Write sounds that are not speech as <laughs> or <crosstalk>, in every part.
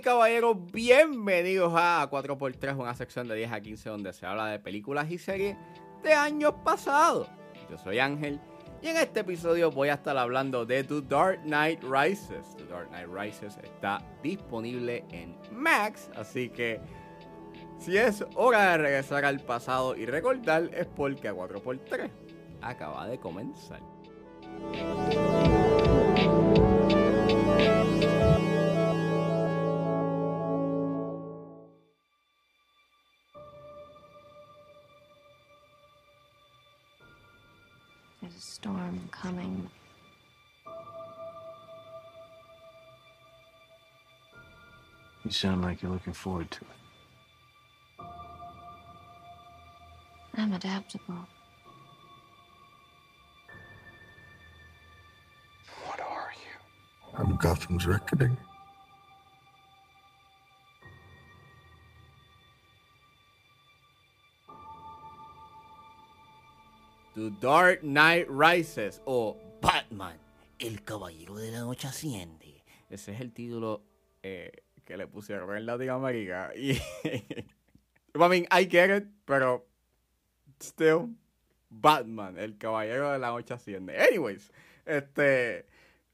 caballeros, bienvenidos a 4x3, una sección de 10 a 15 donde se habla de películas y series de años pasados. Yo soy Ángel y en este episodio voy a estar hablando de The Dark Knight Rises. The Dark Knight Rises está disponible en Max, así que si es hora de regresar al pasado y recordar es porque a 4x3 acaba de comenzar. You sound like you're looking forward to it. I'm adaptable. What are you? I'm Gotham's reckoning. The Dark Knight Rises o Batman, el caballero de la noche asciende. Ese es el título eh, que le pusieron en Latinoamérica. Y, <laughs> I mean, I get it, pero still, Batman, el caballero de la noche asciende. Anyways, este,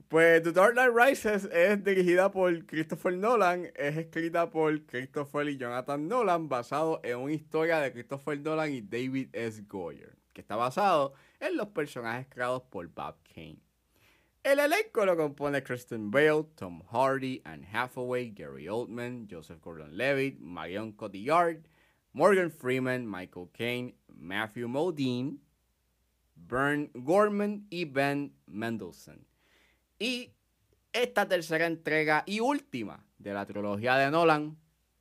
pues The Dark Knight Rises es dirigida por Christopher Nolan, es escrita por Christopher y Jonathan Nolan, basado en una historia de Christopher Nolan y David S. Goyer, que está basado en los personajes creados por Bob Kane. El elenco lo compone Kristen Bale, Tom Hardy, Anne Hathaway, Gary Oldman, Joseph Gordon-Levitt, Marion Cotillard, Morgan Freeman, Michael Caine, Matthew Modine, Bern Gorman y Ben Mendelsohn. Y esta tercera entrega y última de la trilogía de Nolan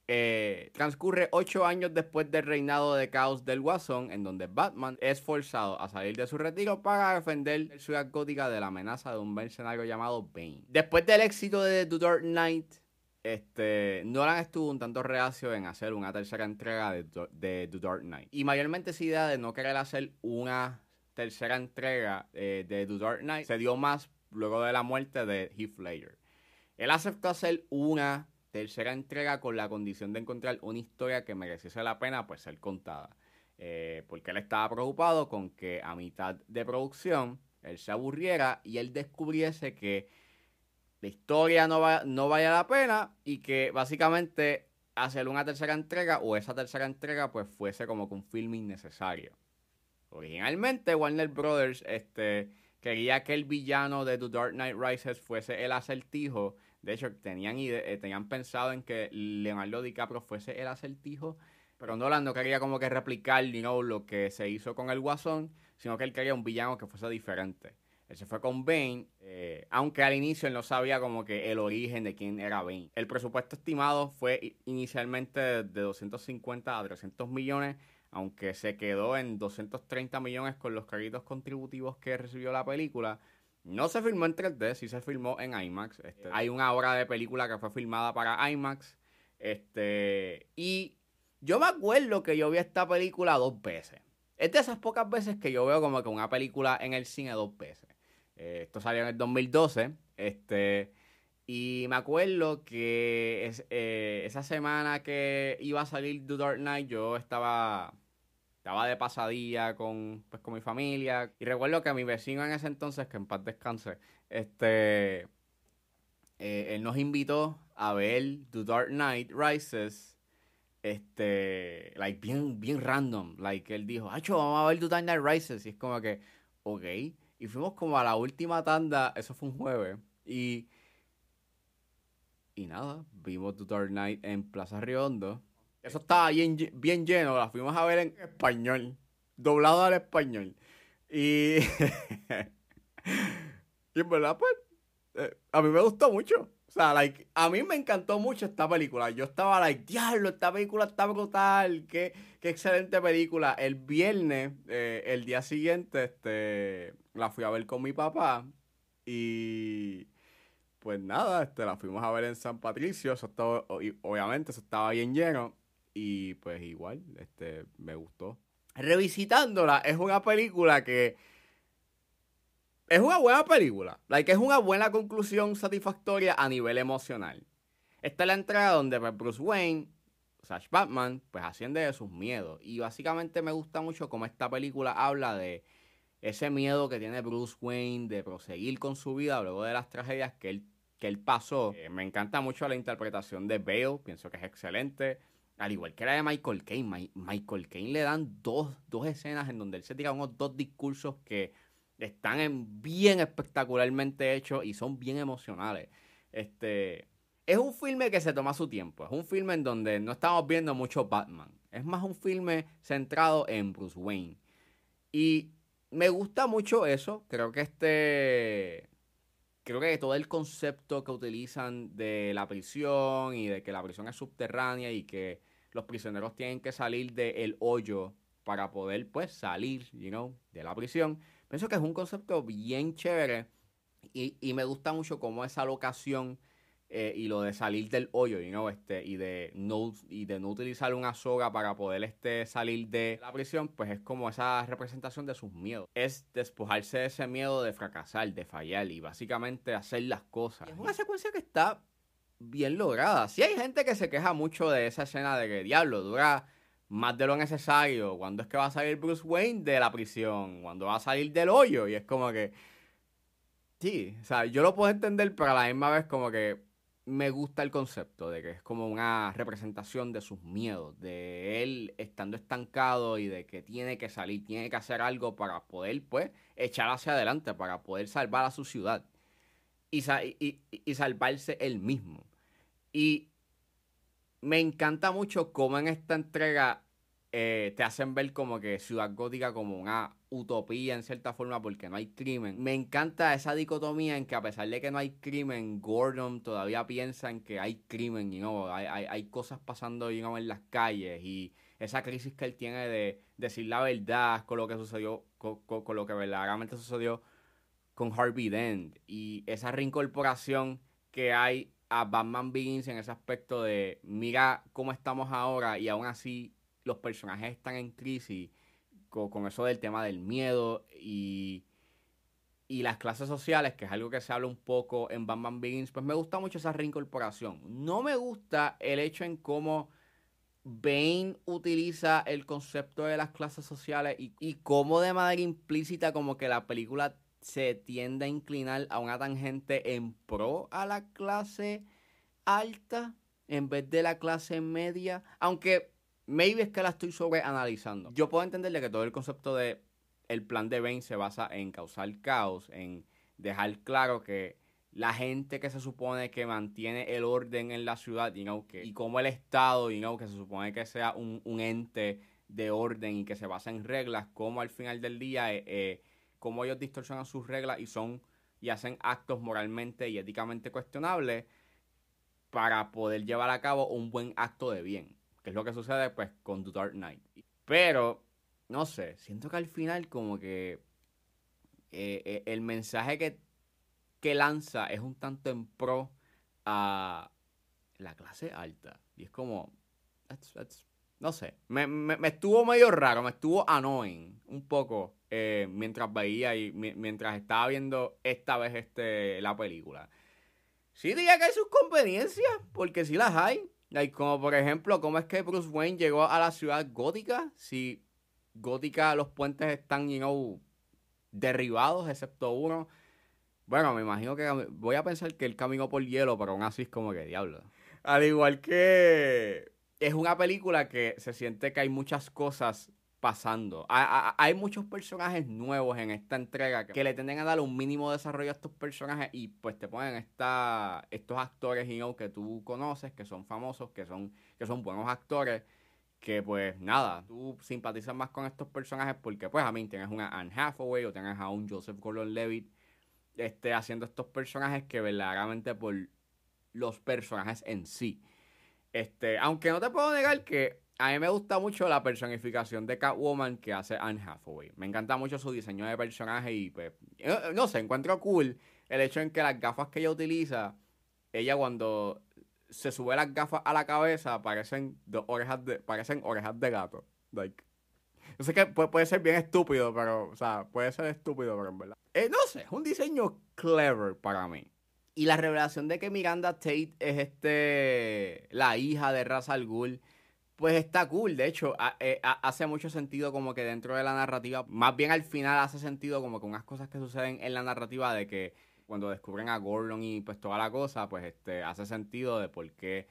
eh, transcurre ocho años después del reinado de caos del Guasón, en donde Batman es forzado a salir de su retiro para defender la ciudad gótica de la amenaza de un mercenario llamado Bane. Después del éxito de The Dark Knight, este, Nolan estuvo un tanto reacio en hacer una tercera entrega de, The Dark Knight. Y mayormente esa idea de no querer hacer una tercera entrega eh, de The Dark Knight se dio más luego de la muerte de Heath Ledger. Él aceptó hacer una tercera entrega con la condición de encontrar una historia que mereciese la pena pues ser contada. Eh, porque él estaba preocupado con que a mitad de producción él se aburriera y él descubriese que la historia no, va, no vaya la pena y que básicamente hacer una tercera entrega o esa tercera entrega pues fuese como que un film innecesario. Originalmente Warner Brothers este, quería que el villano de The Dark Knight Rises fuese el acertijo. De hecho, tenían, eh, tenían pensado en que Leonardo DiCaprio fuese el acertijo, pero Nolan no quería como que replicar you lo que se hizo con el Guasón, sino que él quería un villano que fuese diferente. Él se fue con Bane, eh, aunque al inicio él no sabía como que el origen de quién era Bane. El presupuesto estimado fue inicialmente de 250 a 300 millones, aunque se quedó en 230 millones con los créditos contributivos que recibió la película. No se filmó en 3D, sí se filmó en IMAX. Este, hay una obra de película que fue filmada para IMAX. Este, y yo me acuerdo que yo vi esta película dos veces. Es de esas pocas veces que yo veo como que una película en el cine dos veces. Eh, esto salió en el 2012. Este, y me acuerdo que eh, esa semana que iba a salir The Dark Knight, yo estaba estaba de pasadilla con, pues, con mi familia. Y recuerdo que mi vecino en ese entonces, que en paz descanse, este, eh, él nos invitó a ver The Dark Knight Rises, este, like, bien, bien random. Like, él dijo, Acho, vamos a ver The Dark Knight Rises. Y es como que, ok. Y fuimos como a la última tanda, eso fue un jueves. Y, y nada, vimos The Dark Knight en Plaza Riondo. Eso estaba bien, bien lleno, la fuimos a ver en español, doblado al español. Y, <laughs> y en verdad, pues, eh, a mí me gustó mucho. O sea, like, a mí me encantó mucho esta película. Yo estaba like, diablo, esta película está brutal. Qué, qué excelente película. El viernes, eh, el día siguiente, este, la fui a ver con mi papá. Y pues nada, este, la fuimos a ver en San Patricio. Eso estaba, obviamente, eso estaba bien lleno. Y pues igual, este, me gustó. Revisitándola, es una película que. Es una buena película. Like, es una buena conclusión satisfactoria a nivel emocional. Esta es la entrada donde pues, Bruce Wayne, Sash Batman, pues asciende de sus miedos. Y básicamente me gusta mucho cómo esta película habla de ese miedo que tiene Bruce Wayne de proseguir con su vida luego de las tragedias que él, que él pasó. Eh, me encanta mucho la interpretación de Bale, pienso que es excelente. Al igual que la de Michael Caine. Michael Caine le dan dos, dos escenas en donde él se tira unos dos discursos que están en bien espectacularmente hechos y son bien emocionales. Este, es un filme que se toma su tiempo. Es un filme en donde no estamos viendo mucho Batman. Es más un filme centrado en Bruce Wayne. Y me gusta mucho eso. Creo que este. Creo que todo el concepto que utilizan de la prisión y de que la prisión es subterránea y que los prisioneros tienen que salir del hoyo para poder, pues, salir, you know, de la prisión. Pienso que es un concepto bien chévere y, y me gusta mucho cómo esa locación eh, y lo de salir del hoyo, you este, y de no y de no utilizar una soga para poder este, salir de la prisión, pues es como esa representación de sus miedos. Es despojarse de ese miedo de fracasar, de fallar y básicamente hacer las cosas. Es una secuencia que está bien lograda. Si hay gente que se queja mucho de esa escena de que diablo dura más de lo necesario. ¿Cuándo es que va a salir Bruce Wayne de la prisión? ¿Cuándo va a salir del hoyo? Y es como que. Sí, o sea, yo lo puedo entender, pero a la misma vez, como que me gusta el concepto de que es como una representación de sus miedos, de él estando estancado y de que tiene que salir, tiene que hacer algo para poder, pues, echar hacia adelante, para poder salvar a su ciudad y, salvarse él mismo. Y me encanta mucho cómo en esta entrega eh, te hacen ver como que Ciudad Gótica como una utopía en cierta forma porque no hay crimen. Me encanta esa dicotomía en que a pesar de que no hay crimen, Gordon todavía piensa en que hay crimen y no, hay, hay, cosas pasando en las calles y esa crisis que él tiene de decir la verdad con lo que sucedió, con, lo que verdaderamente sucedió con Harvey Dent y esa reincorporación que hay a Batman Begins en ese aspecto de mira cómo estamos ahora y aún así los personajes están en crisis con, eso del tema del miedo y, y las clases sociales, que es algo que se habla un poco en Batman Begins, pues me gusta mucho esa reincorporación. No me gusta el hecho en cómo Bane utiliza el concepto de las clases sociales y, y cómo de manera implícita como que la película se tiende a inclinar a una tangente en pro a la clase alta en vez de la clase media. Aunque Maybe es que la estoy sobreanalizando. Yo puedo entenderle que todo el concepto de el plan de Bane se basa en causar caos, en dejar claro que la gente que se supone que mantiene el orden en la ciudad, you que, y como el Estado, you que se supone que sea un, ente de orden y que se basa en reglas, como al final del día, eh, eh, como ellos distorsionan sus reglas y son y hacen actos moralmente y éticamente cuestionables para poder llevar a cabo un buen acto de bien que es lo que sucede pues con The Dark Knight. Pero, no sé, siento que al final como que eh, eh, el mensaje que, que lanza es un tanto en pro a la clase alta. Y es como, no sé, me, me, estuvo medio raro, me estuvo annoying un poco eh, mientras veía y mientras estaba viendo esta vez este, la película. Sí diría que hay sus conveniencias, porque sí las hay como por ejemplo, ¿cómo es que Bruce Wayne llegó a la ciudad gótica? Si gótica los puentes están, you know, derribados, excepto uno. Bueno, me imagino que voy a pensar que él caminó por hielo, pero aún así es como que diablo. Al igual que es una película que se siente que hay muchas cosas pasando. Hay, muchos personajes nuevos en esta entrega que, le tienden a dar un mínimo desarrollo a estos personajes y pues te ponen esta, estos actores you know, que tú conoces, que son famosos, que son, que son buenos actores, que pues nada, tú simpatizas más con estos personajes porque pues a mí tienes una Anne Hathaway o tienes a un Joseph Gordon-Levitt este, haciendo estos personajes que verdaderamente por los personajes en sí. Este, aunque no te puedo negar que a mí me gusta mucho la personificación de Catwoman que hace Anne Hathaway. Me encanta mucho su diseño de personaje y pues, no sé, encuentro cool el hecho en que las gafas que ella utiliza, ella cuando se sube las gafas a la cabeza parecen dos orejas de, parecen orejas de gato. Like. Yo sé que puede, ser bien estúpido, pero, o sea, puede ser estúpido, pero en verdad. Eh, no sé, es un diseño clever para mí. Y la revelación de que Miranda Tate es este la hija de Ra's al Ghul, pues está cool. De hecho, eh, hace mucho sentido como que dentro de la narrativa, más bien al final hace sentido como que unas cosas que suceden en la narrativa de que cuando descubren a Gordon y pues toda la cosa, pues este hace sentido de por qué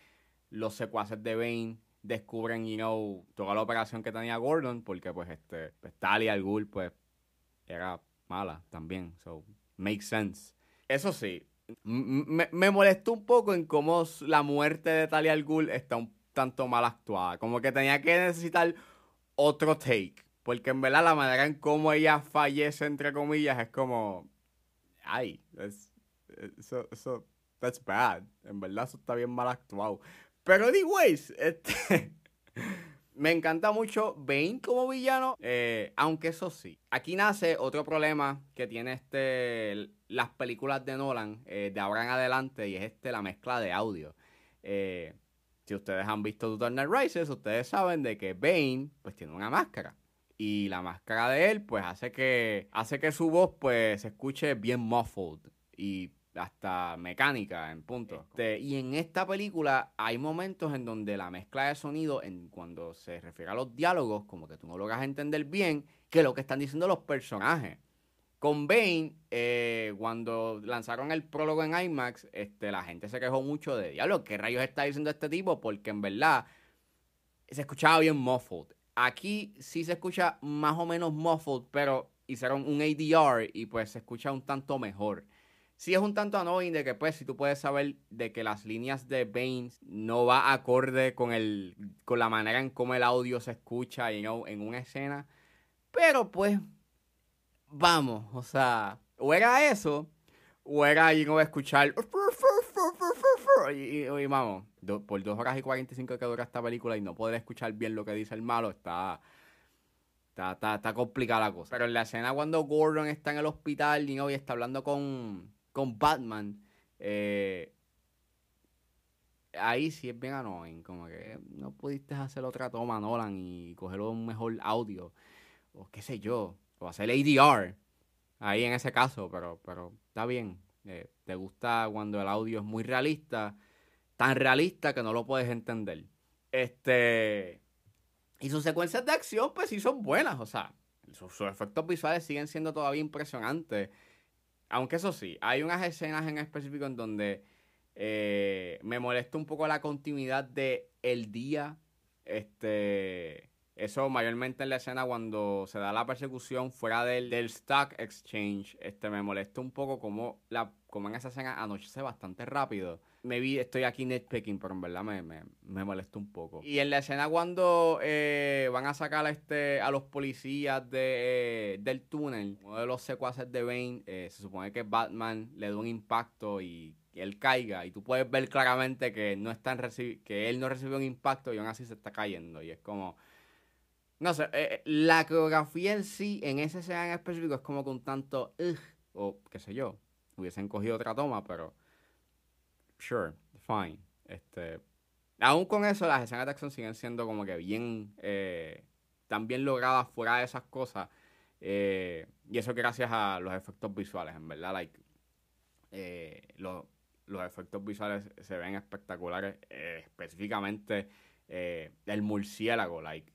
los secuaces de Bane descubren, you know, toda la operación que tenía Gordon, porque pues este, pues, Talia al Ghul, pues era mala también. So, makes sense. Eso sí, me, molestó un poco en cómo la muerte de Talia al Ghul está un tanto mal actuada. Como que tenía que necesitar otro take. Porque en verdad la manera en cómo ella fallece, entre comillas, es como. Ay, eso, eso, that's bad. En verdad eso está bien mal actuado. Pero anyways, este. <laughs> Me encanta mucho Bane como villano, eh, aunque eso sí. Aquí nace otro problema que tiene este las películas de Nolan eh, de ahora en adelante y es este la mezcla de audio. Eh, si ustedes han visto The Dark Rises, ustedes saben de que Bane pues tiene una máscara y la máscara de él pues hace que hace que su voz pues se escuche bien muffled y hasta mecánica en punto. Este, y en esta película hay momentos en donde la mezcla de sonido, en, cuando se refiere a los diálogos, como que tú no logras entender bien que lo que están diciendo los personajes. Con Bane, eh, cuando lanzaron el prólogo en IMAX, este, la gente se quejó mucho de diálogo. ¿Qué rayos está diciendo este tipo? Porque en verdad se escuchaba bien muffled. Aquí sí se escucha más o menos muffled, pero hicieron un ADR y pues se escucha un tanto mejor sí es un tanto annoying de que, pues, si tú puedes saber de que las líneas de Bane no va acorde con, el, con la manera en cómo el audio se escucha you know, en una escena. Pero, pues, vamos, o sea, o era eso, o era, you know, escuchar... <laughs> Y, vamos, por dos horas y 45 que dura esta película y no poder escuchar bien lo que dice el malo, está... Está, está, está, complicada la cosa. Pero en la escena cuando Gordon está en el hospital y, y está hablando con, con Batman, eh, ahí sí es bien annoying. Como que no pudiste hacer otra toma, Nolan, y coger un mejor audio. O qué sé yo. O hacer ADR. Ahí en ese caso, pero, pero está bien. Eh, te gusta cuando el audio es muy realista. Tan realista que no lo puedes entender. Este. Y sus secuencias de acción, pues sí son buenas. O sea, sus efectos visuales siguen siendo todavía impresionantes. Aunque eso sí, hay unas escenas en específico en donde eh, me molesta un poco la continuidad de el día. Este. Eso mayormente en la escena cuando se da la persecución fuera del, del Stock Exchange. Este me molesta un poco como, la, como en esa escena anochece bastante rápido me vi, estoy aquí nitpicking, pero en verdad me, me, me molesta un poco. Y en la escena cuando eh, van a sacar a, este, a los policías de, eh, del túnel, uno de los secuaces de Bane, eh, se supone que Batman le da un impacto y él caiga. Y tú puedes ver claramente que, no están que él no recibió un impacto y aún así se está cayendo. Y es como... No sé, la coreografía en sí, en esa escena en específico, es como que un tanto... o qué sé yo, hubiesen cogido otra toma, pero sure, fine. Este, aún con eso, las escenas de acción siguen siendo como que bien, eh, tan bien logradas fuera de esas cosas. Eh, y eso gracias a los efectos visuales, en verdad, like, eh, los, efectos visuales se ven espectaculares, específicamente el murciélago, like,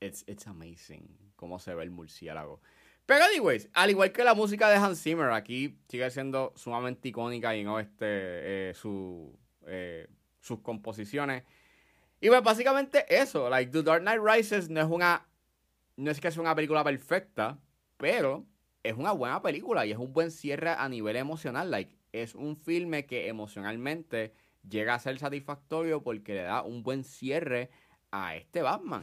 it's, it's amazing cómo se ve el murciélago. Pero anyways, al igual que la música de Hans Zimmer, aquí sigue siendo sumamente icónica y no este eh, su, eh, sus composiciones. Y pues básicamente eso, like The Dark Knight Rises no es una no es que sea una película perfecta, pero es una buena película y es un buen cierre a nivel emocional, like es un filme que emocionalmente llega a ser satisfactorio porque le da un buen cierre a este Batman.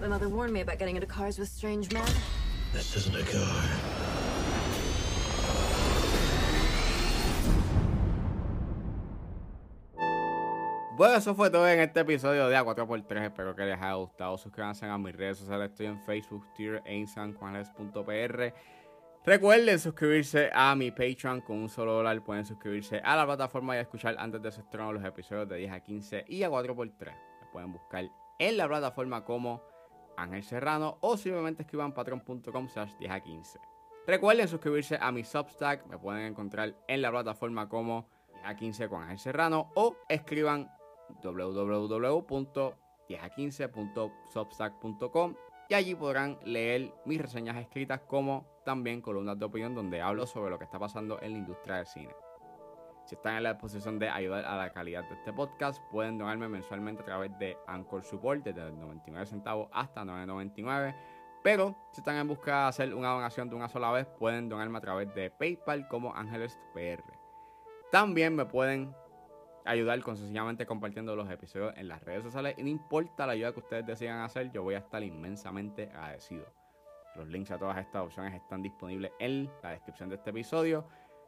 My mother warned me about getting into cars with strange men. This isn't a car. Bueno, eso fue todo en este episodio de A4x3. Espero que les haya gustado. Suscríbanse a mis redes sociales. Estoy en Facebook, Twitter e Instagram, Recuerden suscribirse a mi Patreon con un solo dólar. Pueden suscribirse a la plataforma y escuchar antes de su estreno los episodios de 10 a 15 y a 4x3. Me pueden buscar en la plataforma como Ángel Serrano o simplemente escriban patreon.com slash 10 a 15. Recuerden suscribirse a mi Substack, me pueden encontrar en la plataforma como 10 a 15 con Ángel Serrano o escriban www.10a15.substack.com y allí podrán leer mis reseñas escritas como también columnas de opinión donde hablo sobre lo que está pasando en la industria del cine. Si están en la disposición de ayudar a la calidad de este podcast, pueden donarme mensualmente a través de Anchor Support desde 99 centavos hasta 9.99. Pero si están en busca de hacer una donación de una sola vez, pueden donarme a través de PayPal como Ángeles PR. También me pueden ayudar con sencillamente compartiendo los episodios en las redes sociales. Y no importa la ayuda que ustedes decidan hacer, yo voy a estar inmensamente agradecido. Los links a todas estas opciones están disponibles en la descripción de este episodio.